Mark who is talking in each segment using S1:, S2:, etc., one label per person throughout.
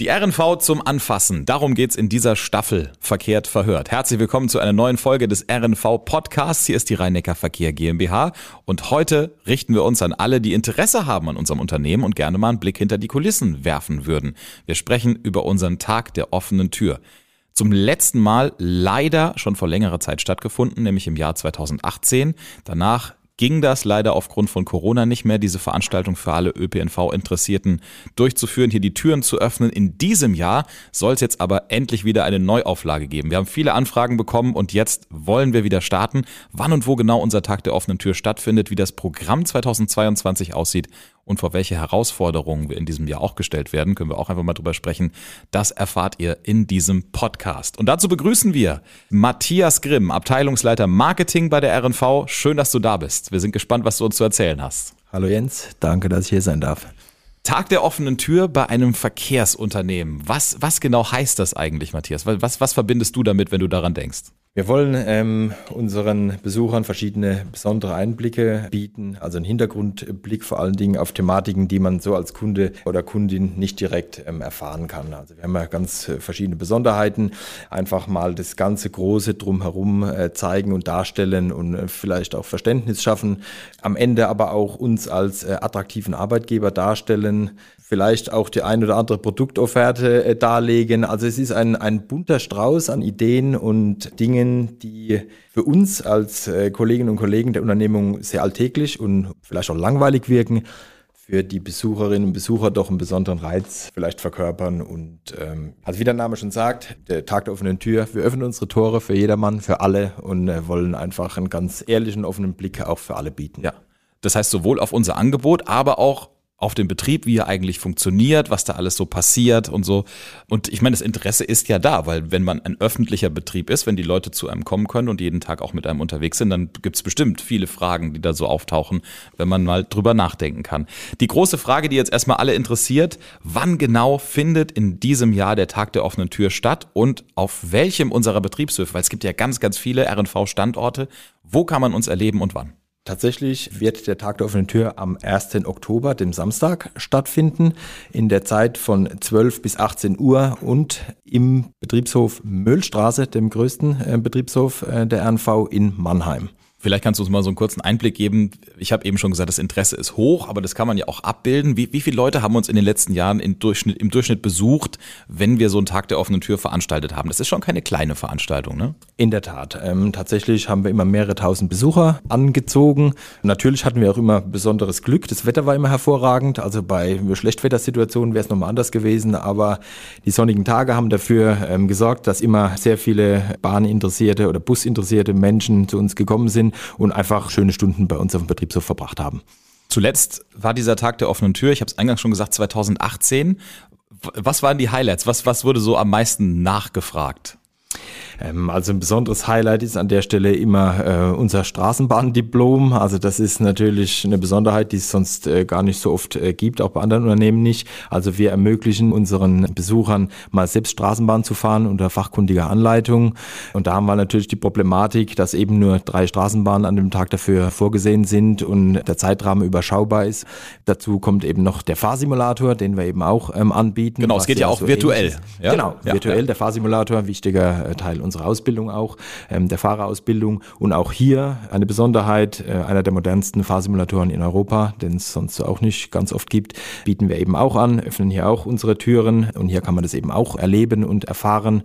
S1: Die RNV zum Anfassen. Darum geht's in dieser Staffel Verkehrt verhört. Herzlich willkommen zu einer neuen Folge des RNV Podcasts. Hier ist die Rhein-Neckar Verkehr GmbH und heute richten wir uns an alle, die Interesse haben an unserem Unternehmen und gerne mal einen Blick hinter die Kulissen werfen würden. Wir sprechen über unseren Tag der offenen Tür. Zum letzten Mal leider schon vor längerer Zeit stattgefunden, nämlich im Jahr 2018. Danach ging das leider aufgrund von Corona nicht mehr, diese Veranstaltung für alle ÖPNV-Interessierten durchzuführen, hier die Türen zu öffnen. In diesem Jahr soll es jetzt aber endlich wieder eine Neuauflage geben. Wir haben viele Anfragen bekommen und jetzt wollen wir wieder starten. Wann und wo genau unser Tag der offenen Tür stattfindet, wie das Programm 2022 aussieht und vor welche Herausforderungen wir in diesem Jahr auch gestellt werden, können wir auch einfach mal drüber sprechen. Das erfahrt ihr in diesem Podcast. Und dazu begrüßen wir Matthias Grimm, Abteilungsleiter Marketing bei der RNV. Schön, dass du da bist. Wir sind gespannt, was du uns zu erzählen hast.
S2: Hallo Jens, danke, dass ich hier sein darf.
S1: Tag der offenen Tür bei einem Verkehrsunternehmen. Was, was genau heißt das eigentlich, Matthias? Was, was verbindest du damit, wenn du daran denkst?
S2: Wir wollen ähm, unseren Besuchern verschiedene besondere Einblicke bieten, also einen Hintergrundblick vor allen Dingen auf Thematiken, die man so als Kunde oder Kundin nicht direkt ähm, erfahren kann. Also wir haben ja ganz äh, verschiedene Besonderheiten, einfach mal das ganze Große drumherum äh, zeigen und darstellen und äh, vielleicht auch Verständnis schaffen, am Ende aber auch uns als äh, attraktiven Arbeitgeber darstellen, vielleicht auch die ein oder andere Produktofferte äh, darlegen. Also es ist ein, ein bunter Strauß an Ideen und Dingen, die für uns als äh, Kolleginnen und Kollegen der Unternehmung sehr alltäglich und vielleicht auch langweilig wirken, für die Besucherinnen und Besucher doch einen besonderen Reiz vielleicht verkörpern. Und ähm, also wie der Name schon sagt, der Tag der offenen Tür, wir öffnen unsere Tore für jedermann, für alle und äh, wollen einfach einen ganz ehrlichen, offenen Blick auch für alle bieten.
S1: Ja. Das heißt sowohl auf unser Angebot, aber auch auf den Betrieb, wie er eigentlich funktioniert, was da alles so passiert und so. Und ich meine, das Interesse ist ja da, weil wenn man ein öffentlicher Betrieb ist, wenn die Leute zu einem kommen können und jeden Tag auch mit einem unterwegs sind, dann gibt es bestimmt viele Fragen, die da so auftauchen, wenn man mal drüber nachdenken kann. Die große Frage, die jetzt erstmal alle interessiert, wann genau findet in diesem Jahr der Tag der offenen Tür statt und auf welchem unserer Betriebshöfe, weil es gibt ja ganz, ganz viele RNV-Standorte, wo kann man uns erleben und wann?
S2: Tatsächlich wird der Tag der offenen Tür am 1. Oktober, dem Samstag, stattfinden, in der Zeit von 12 bis 18 Uhr und im Betriebshof Möllstraße, dem größten äh, Betriebshof äh, der RNV in Mannheim.
S1: Vielleicht kannst du uns mal so einen kurzen Einblick geben. Ich habe eben schon gesagt, das Interesse ist hoch, aber das kann man ja auch abbilden. Wie, wie viele Leute haben uns in den letzten Jahren im Durchschnitt, im Durchschnitt besucht, wenn wir so einen Tag der offenen Tür veranstaltet haben? Das ist schon keine kleine Veranstaltung, ne?
S2: In der Tat. Ähm, tatsächlich haben wir immer mehrere tausend Besucher angezogen. Natürlich hatten wir auch immer besonderes Glück. Das Wetter war immer hervorragend. Also bei Schlechtwettersituationen wäre es nochmal anders gewesen. Aber die sonnigen Tage haben dafür ähm, gesorgt, dass immer sehr viele bahninteressierte oder businteressierte Menschen zu uns gekommen sind und einfach schöne Stunden bei uns auf dem Betriebshof verbracht haben.
S1: Zuletzt war dieser Tag der offenen Tür, ich habe es eingangs schon gesagt, 2018. Was waren die Highlights? Was, was wurde so am meisten nachgefragt?
S2: Ähm, also ein besonderes Highlight ist an der Stelle immer äh, unser Straßenbahndiplom. Also das ist natürlich eine Besonderheit, die es sonst äh, gar nicht so oft äh, gibt, auch bei anderen Unternehmen nicht. Also wir ermöglichen unseren Besuchern mal selbst Straßenbahn zu fahren unter fachkundiger Anleitung. Und da haben wir natürlich die Problematik, dass eben nur drei Straßenbahnen an dem Tag dafür vorgesehen sind und der Zeitrahmen überschaubar ist. Dazu kommt eben noch der Fahrsimulator, den wir eben auch ähm, anbieten.
S1: Genau, es geht ja auch so virtuell.
S2: Ja? Genau, ja, virtuell ja. der Fahrsimulator, wichtiger äh, Teil unserer Ausbildung auch, ähm, der Fahrerausbildung. Und auch hier eine Besonderheit, äh, einer der modernsten Fahrsimulatoren in Europa, den es sonst auch nicht ganz oft gibt, bieten wir eben auch an, öffnen hier auch unsere Türen und hier kann man das eben auch erleben und erfahren.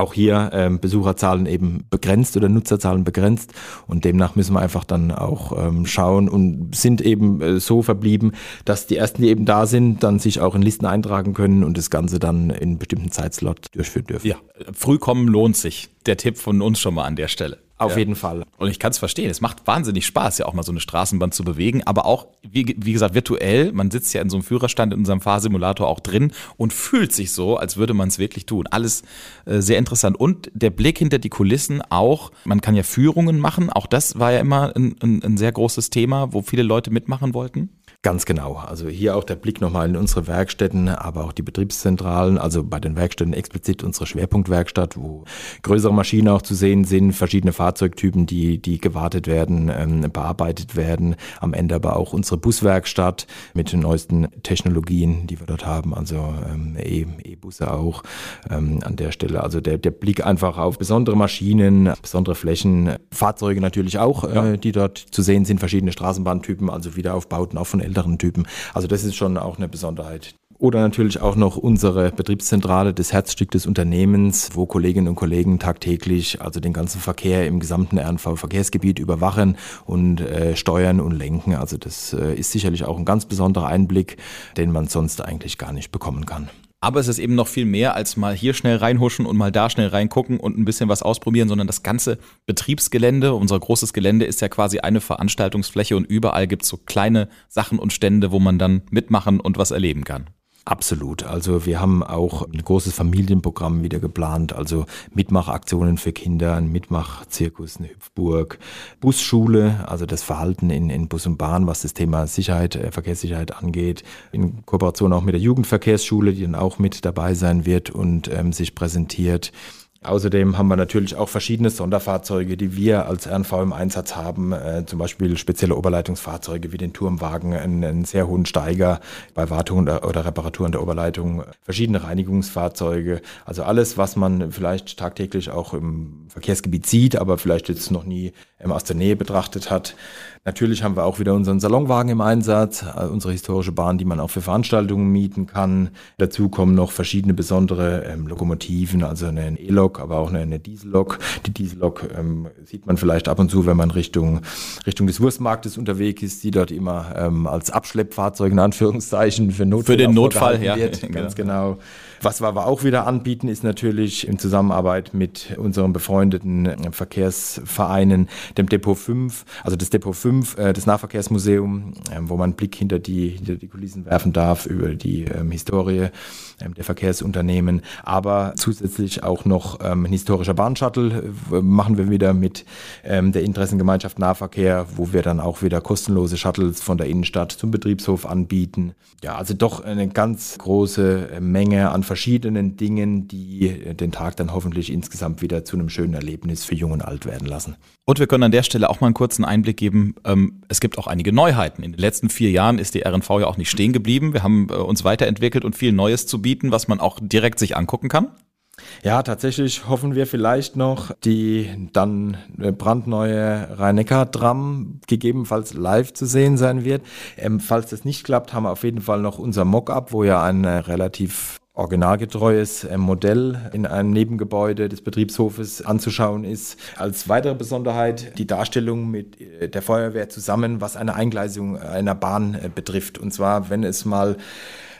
S2: Auch hier ähm, Besucherzahlen eben begrenzt oder Nutzerzahlen begrenzt und demnach müssen wir einfach dann auch ähm, schauen und sind eben äh, so verblieben, dass die ersten, die eben da sind, dann sich auch in Listen eintragen können und das Ganze dann in bestimmten Zeitslot durchführen dürfen.
S1: Ja, früh kommen lohnt sich. Der Tipp von uns schon mal an der Stelle.
S2: Auf ja. jeden Fall.
S1: Und ich kann es verstehen. Es macht wahnsinnig Spaß, ja auch mal so eine Straßenbahn zu bewegen, aber auch, wie, wie gesagt, virtuell. Man sitzt ja in so einem Führerstand in unserem Fahrsimulator auch drin und fühlt sich so, als würde man es wirklich tun. Alles äh, sehr interessant. Und der Blick hinter die Kulissen auch. Man kann ja Führungen machen. Auch das war ja immer ein, ein, ein sehr großes Thema, wo viele Leute mitmachen wollten.
S2: Ganz genau. Also hier auch der Blick nochmal in unsere Werkstätten, aber auch die Betriebszentralen, also bei den Werkstätten explizit unsere Schwerpunktwerkstatt, wo größere Maschinen auch zu sehen sind, verschiedene Fahrzeugtypen, die, die gewartet werden, ähm, bearbeitet werden. Am Ende aber auch unsere Buswerkstatt mit den neuesten Technologien, die wir dort haben, also ähm, E-Busse auch ähm, an der Stelle. Also der, der Blick einfach auf besondere Maschinen, besondere Flächen, Fahrzeuge natürlich auch, ja. äh, die dort zu sehen sind, verschiedene Straßenbahntypen, also Wiederaufbauten auch von älteren Typen. Also das ist schon auch eine Besonderheit. Oder natürlich auch noch unsere Betriebszentrale, das Herzstück des Unternehmens, wo Kolleginnen und Kollegen tagtäglich also den ganzen Verkehr im gesamten RNV-Verkehrsgebiet überwachen und äh, steuern und lenken. Also das äh, ist sicherlich auch ein ganz besonderer Einblick, den man sonst eigentlich gar nicht bekommen kann.
S1: Aber es ist eben noch viel mehr als mal hier schnell reinhuschen und mal da schnell reingucken und ein bisschen was ausprobieren, sondern das ganze Betriebsgelände, unser großes Gelände ist ja quasi eine Veranstaltungsfläche und überall gibt es so kleine Sachen und Stände, wo man dann mitmachen und was erleben kann.
S2: Absolut. Also wir haben auch ein großes Familienprogramm wieder geplant, also Mitmachaktionen für Kinder, ein Mitmachzirkus, eine Hüpfburg, Busschule, also das Verhalten in, in Bus und Bahn, was das Thema Sicherheit, äh, Verkehrssicherheit angeht, in Kooperation auch mit der Jugendverkehrsschule, die dann auch mit dabei sein wird und ähm, sich präsentiert. Außerdem haben wir natürlich auch verschiedene Sonderfahrzeuge, die wir als RNV im Einsatz haben, äh, zum Beispiel spezielle Oberleitungsfahrzeuge wie den Turmwagen, einen, einen sehr hohen Steiger bei Wartung oder, oder Reparaturen der Oberleitung, verschiedene Reinigungsfahrzeuge, also alles, was man vielleicht tagtäglich auch im Verkehrsgebiet sieht, aber vielleicht jetzt noch nie ähm, aus der Nähe betrachtet hat. Natürlich haben wir auch wieder unseren Salonwagen im Einsatz, äh, unsere historische Bahn, die man auch für Veranstaltungen mieten kann. Dazu kommen noch verschiedene besondere ähm, Lokomotiven, also eine E-Lok, aber auch eine, eine Diesellok. Die Diesellok ähm, sieht man vielleicht ab und zu, wenn man Richtung, Richtung des Wurstmarktes unterwegs ist, die dort immer ähm, als Abschleppfahrzeug in Anführungszeichen für,
S1: Notfall für den Notfall ja,
S2: wird, ganz genau. Was wir aber auch wieder anbieten, ist natürlich in Zusammenarbeit mit unseren befreundeten äh, Verkehrsvereinen, dem Depot 5, also das Depot 5, äh, das Nahverkehrsmuseum, äh, wo man einen Blick hinter die, hinter die Kulissen werfen darf über die ähm, Historie ähm, der Verkehrsunternehmen, aber zusätzlich auch noch ähm, ein historischer Bahnshuttle äh, machen wir wieder mit ähm, der Interessengemeinschaft Nahverkehr, wo wir dann auch wieder kostenlose Shuttles von der Innenstadt zum Betriebshof anbieten. Ja, also doch eine ganz große äh, Menge an verschiedenen Dingen, die den Tag dann hoffentlich insgesamt wieder zu einem schönen Erlebnis für Jung und Alt werden lassen.
S1: Und wir können an der Stelle auch mal einen kurzen Einblick geben. Ähm, es gibt auch einige Neuheiten. In den letzten vier Jahren ist die RNV ja auch nicht stehen geblieben. Wir haben äh, uns weiterentwickelt und viel Neues zu bieten, was man auch direkt sich angucken kann.
S2: Ja, tatsächlich hoffen wir vielleicht noch, die dann brandneue Rhein-Neckar-Tram gegebenenfalls live zu sehen sein wird. Ähm, falls das nicht klappt, haben wir auf jeden Fall noch unser Mockup, wo ja ein relativ originalgetreues Modell in einem Nebengebäude des Betriebshofes anzuschauen ist. Als weitere Besonderheit die Darstellung mit äh, der Feuerwehr zusammen, was eine Eingleisung einer Bahn äh, betrifft. Und zwar, wenn es mal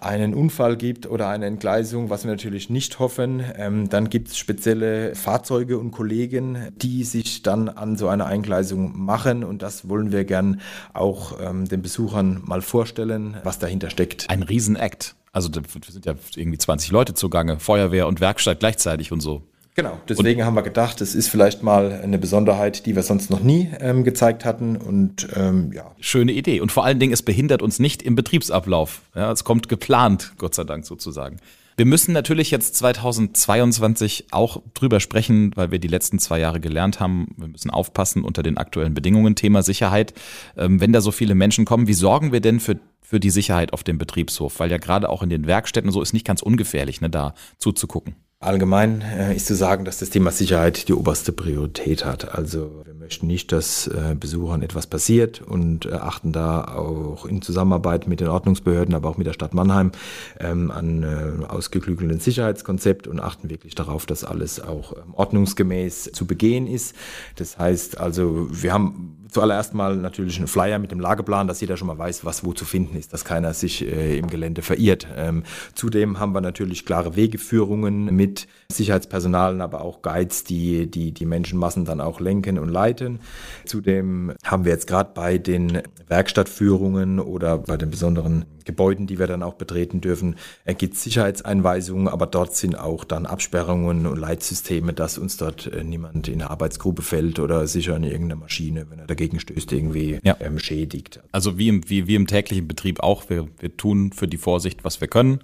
S2: einen Unfall gibt oder eine Entgleisung, was wir natürlich nicht hoffen, ähm, dann gibt es spezielle Fahrzeuge und Kollegen, die sich dann an so einer Eingleisung machen und das wollen wir gern auch ähm, den Besuchern mal vorstellen, was dahinter steckt.
S1: Ein Riesenakt. Also wir sind ja irgendwie 20 Leute zugange, Feuerwehr und Werkstatt gleichzeitig und so.
S2: Genau, deswegen und, haben wir gedacht, es ist vielleicht mal eine Besonderheit, die wir sonst noch nie ähm, gezeigt hatten und ähm, ja.
S1: Schöne Idee und vor allen Dingen, es behindert uns nicht im Betriebsablauf. Ja, es kommt geplant, Gott sei Dank sozusagen. Wir müssen natürlich jetzt 2022 auch drüber sprechen, weil wir die letzten zwei Jahre gelernt haben. Wir müssen aufpassen unter den aktuellen Bedingungen. Thema Sicherheit. Ähm, wenn da so viele Menschen kommen, wie sorgen wir denn für für die Sicherheit auf dem Betriebshof, weil ja gerade auch in den Werkstätten so ist nicht ganz ungefährlich, ne, da zuzugucken.
S2: Allgemein äh, ist zu sagen, dass das Thema Sicherheit die oberste Priorität hat. Also wir möchten nicht, dass äh, Besuchern etwas passiert und äh, achten da auch in Zusammenarbeit mit den Ordnungsbehörden, aber auch mit der Stadt Mannheim ähm, an äh, ausgeklügelten Sicherheitskonzept und achten wirklich darauf, dass alles auch ähm, ordnungsgemäß zu begehen ist. Das heißt also, wir haben zuallererst mal natürlich einen Flyer mit dem Lageplan, dass jeder schon mal weiß, was wo zu finden ist, dass keiner sich äh, im Gelände verirrt. Ähm, zudem haben wir natürlich klare Wegeführungen mit Sicherheitspersonalen, aber auch Guides, die die, die Menschenmassen dann auch lenken und leiten. Zudem haben wir jetzt gerade bei den Werkstattführungen oder bei den besonderen Gebäuden, die wir dann auch betreten dürfen, äh, gibt es Sicherheitseinweisungen, aber dort sind auch dann Absperrungen und Leitsysteme, dass uns dort äh, niemand in eine Arbeitsgruppe fällt oder sicher in irgendeine Maschine, wenn er dagegen stößt, irgendwie ja. ähm, schädigt.
S1: Also wie im, wie, wie im täglichen Betrieb auch, wir, wir tun für die Vorsicht, was wir können.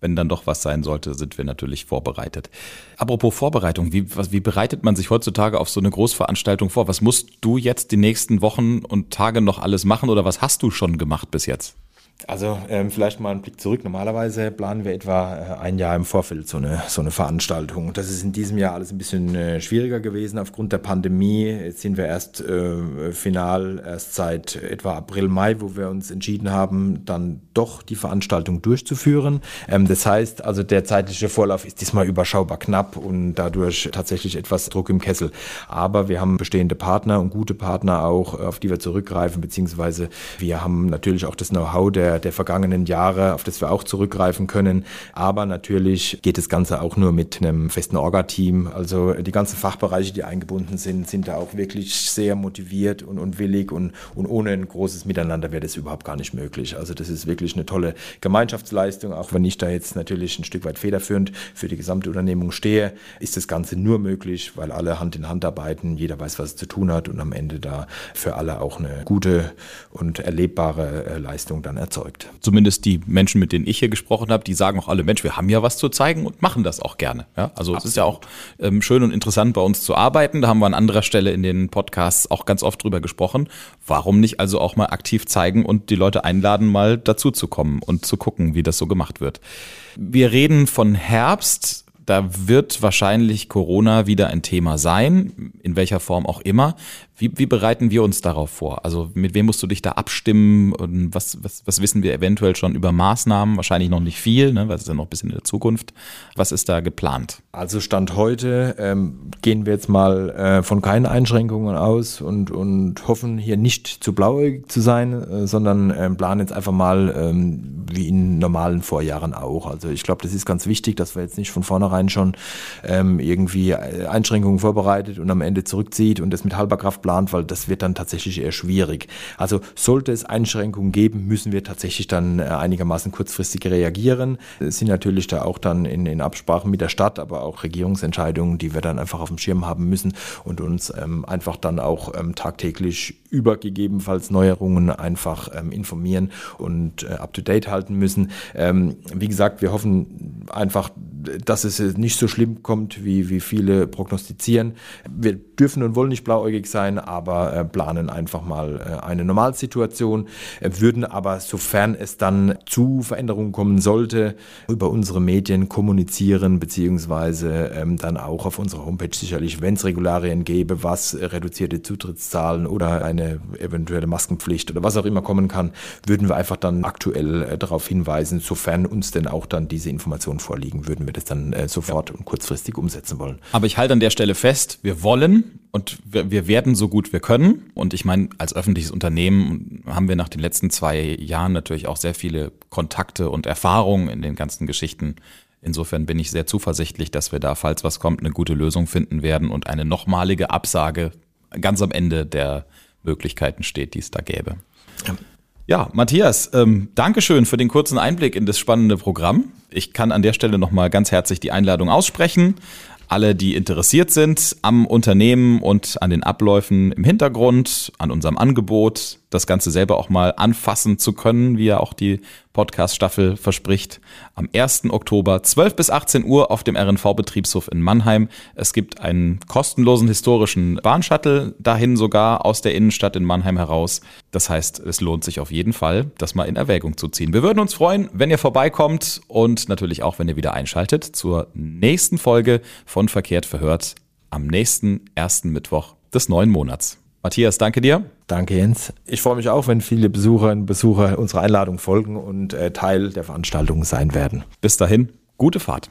S1: Wenn dann doch was sein sollte, sind wir natürlich vorbereitet. Apropos Vorbereitung, wie, was, wie bereitet man sich heutzutage auf so eine Großveranstaltung vor? Was musst du jetzt die nächsten Wochen und Tage noch alles machen oder was hast du schon gemacht bis jetzt?
S2: Also ähm, vielleicht mal einen Blick zurück. Normalerweise planen wir etwa äh, ein Jahr im Vorfeld so eine, so eine Veranstaltung. Das ist in diesem Jahr alles ein bisschen äh, schwieriger gewesen aufgrund der Pandemie. Jetzt sind wir erst äh, final, erst seit etwa April, Mai, wo wir uns entschieden haben, dann doch die Veranstaltung durchzuführen. Ähm, das heißt, also der zeitliche Vorlauf ist diesmal überschaubar knapp und dadurch tatsächlich etwas Druck im Kessel. Aber wir haben bestehende Partner und gute Partner auch, auf die wir zurückgreifen, beziehungsweise wir haben natürlich auch das Know-how der der, der vergangenen Jahre, auf das wir auch zurückgreifen können. Aber natürlich geht das Ganze auch nur mit einem festen Orga-Team. Also die ganzen Fachbereiche, die eingebunden sind, sind da auch wirklich sehr motiviert und, und willig und, und ohne ein großes Miteinander wäre das überhaupt gar nicht möglich. Also das ist wirklich eine tolle Gemeinschaftsleistung, auch wenn ich da jetzt natürlich ein Stück weit federführend für die gesamte Unternehmung stehe, ist das Ganze nur möglich, weil alle Hand in Hand arbeiten, jeder weiß, was es zu tun hat und am Ende da für alle auch eine gute und erlebbare äh, Leistung dann erzeugt überzeugt.
S1: Zumindest die Menschen, mit denen ich hier gesprochen habe, die sagen auch alle, Mensch, wir haben ja was zu zeigen und machen das auch gerne. Ja, also Absolut. es ist ja auch ähm, schön und interessant bei uns zu arbeiten. Da haben wir an anderer Stelle in den Podcasts auch ganz oft drüber gesprochen. Warum nicht also auch mal aktiv zeigen und die Leute einladen, mal dazu zu kommen und zu gucken, wie das so gemacht wird. Wir reden von Herbst. Da wird wahrscheinlich Corona wieder ein Thema sein, in welcher Form auch immer. Wie, wie bereiten wir uns darauf vor? Also mit wem musst du dich da abstimmen und was, was, was wissen wir eventuell schon über Maßnahmen? Wahrscheinlich noch nicht viel, ne, weil es ist ja noch ein bisschen in der Zukunft. Was ist da geplant?
S2: Also Stand heute ähm, gehen wir jetzt mal äh, von keinen Einschränkungen aus und, und hoffen hier nicht zu blauäugig zu sein, äh, sondern äh, planen jetzt einfach mal ähm, wie in normalen Vorjahren auch. Also ich glaube, das ist ganz wichtig, dass wir jetzt nicht von vornherein schon ähm, irgendwie äh, Einschränkungen vorbereitet und am Ende zurückzieht und das mit halber Kraft plant, weil das wird dann tatsächlich eher schwierig. Also sollte es Einschränkungen geben, müssen wir tatsächlich dann äh, einigermaßen kurzfristig reagieren. Es sind natürlich da auch dann in, in Absprachen mit der Stadt, aber auch Regierungsentscheidungen, die wir dann einfach auf dem Schirm haben müssen und uns ähm, einfach dann auch ähm, tagtäglich über gegebenenfalls Neuerungen einfach ähm, informieren und äh, up-to-date halten müssen. Ähm, wie gesagt, wir hoffen einfach, dass es nicht so schlimm kommt, wie, wie viele prognostizieren. Wir dürfen und wollen nicht blauäugig sein, aber äh, planen einfach mal äh, eine Normalsituation, äh, würden aber, sofern es dann zu Veränderungen kommen sollte, über unsere Medien kommunizieren, beziehungsweise ähm, dann auch auf unserer Homepage sicherlich, wenn es Regularien gäbe, was reduzierte Zutrittszahlen oder eine eventuelle Maskenpflicht oder was auch immer kommen kann, würden wir einfach dann aktuell äh, darauf hinweisen, sofern uns denn auch dann diese Informationen vorliegen, würden wir das dann äh, sofort und kurzfristig umsetzen wollen.
S1: Aber ich halte an der Stelle fest, wir wollen und wir, wir werden so gut wir können. Und ich meine, als öffentliches Unternehmen haben wir nach den letzten zwei Jahren natürlich auch sehr viele Kontakte und Erfahrungen in den ganzen Geschichten. Insofern bin ich sehr zuversichtlich, dass wir da, falls was kommt, eine gute Lösung finden werden und eine nochmalige Absage ganz am Ende der Möglichkeiten steht, die es da gäbe. Ja. Ja, Matthias, ähm, Dankeschön für den kurzen Einblick in das spannende Programm. Ich kann an der Stelle nochmal ganz herzlich die Einladung aussprechen. Alle, die interessiert sind am Unternehmen und an den Abläufen im Hintergrund, an unserem Angebot, das Ganze selber auch mal anfassen zu können, wie ja auch die Podcast-Staffel verspricht. Am 1. Oktober 12 bis 18 Uhr auf dem RNV-Betriebshof in Mannheim. Es gibt einen kostenlosen historischen Bahnshuttle dahin sogar aus der Innenstadt in Mannheim heraus. Das heißt, es lohnt sich auf jeden Fall, das mal in Erwägung zu ziehen. Wir würden uns freuen, wenn ihr vorbeikommt und natürlich auch, wenn ihr wieder einschaltet zur nächsten Folge von Verkehrt verhört am nächsten ersten Mittwoch des neuen Monats. Matthias, danke dir.
S2: Danke, Jens. Ich freue mich auch, wenn viele Besucherinnen und Besucher unserer Einladung folgen und äh, Teil der Veranstaltung sein werden.
S1: Bis dahin, gute Fahrt.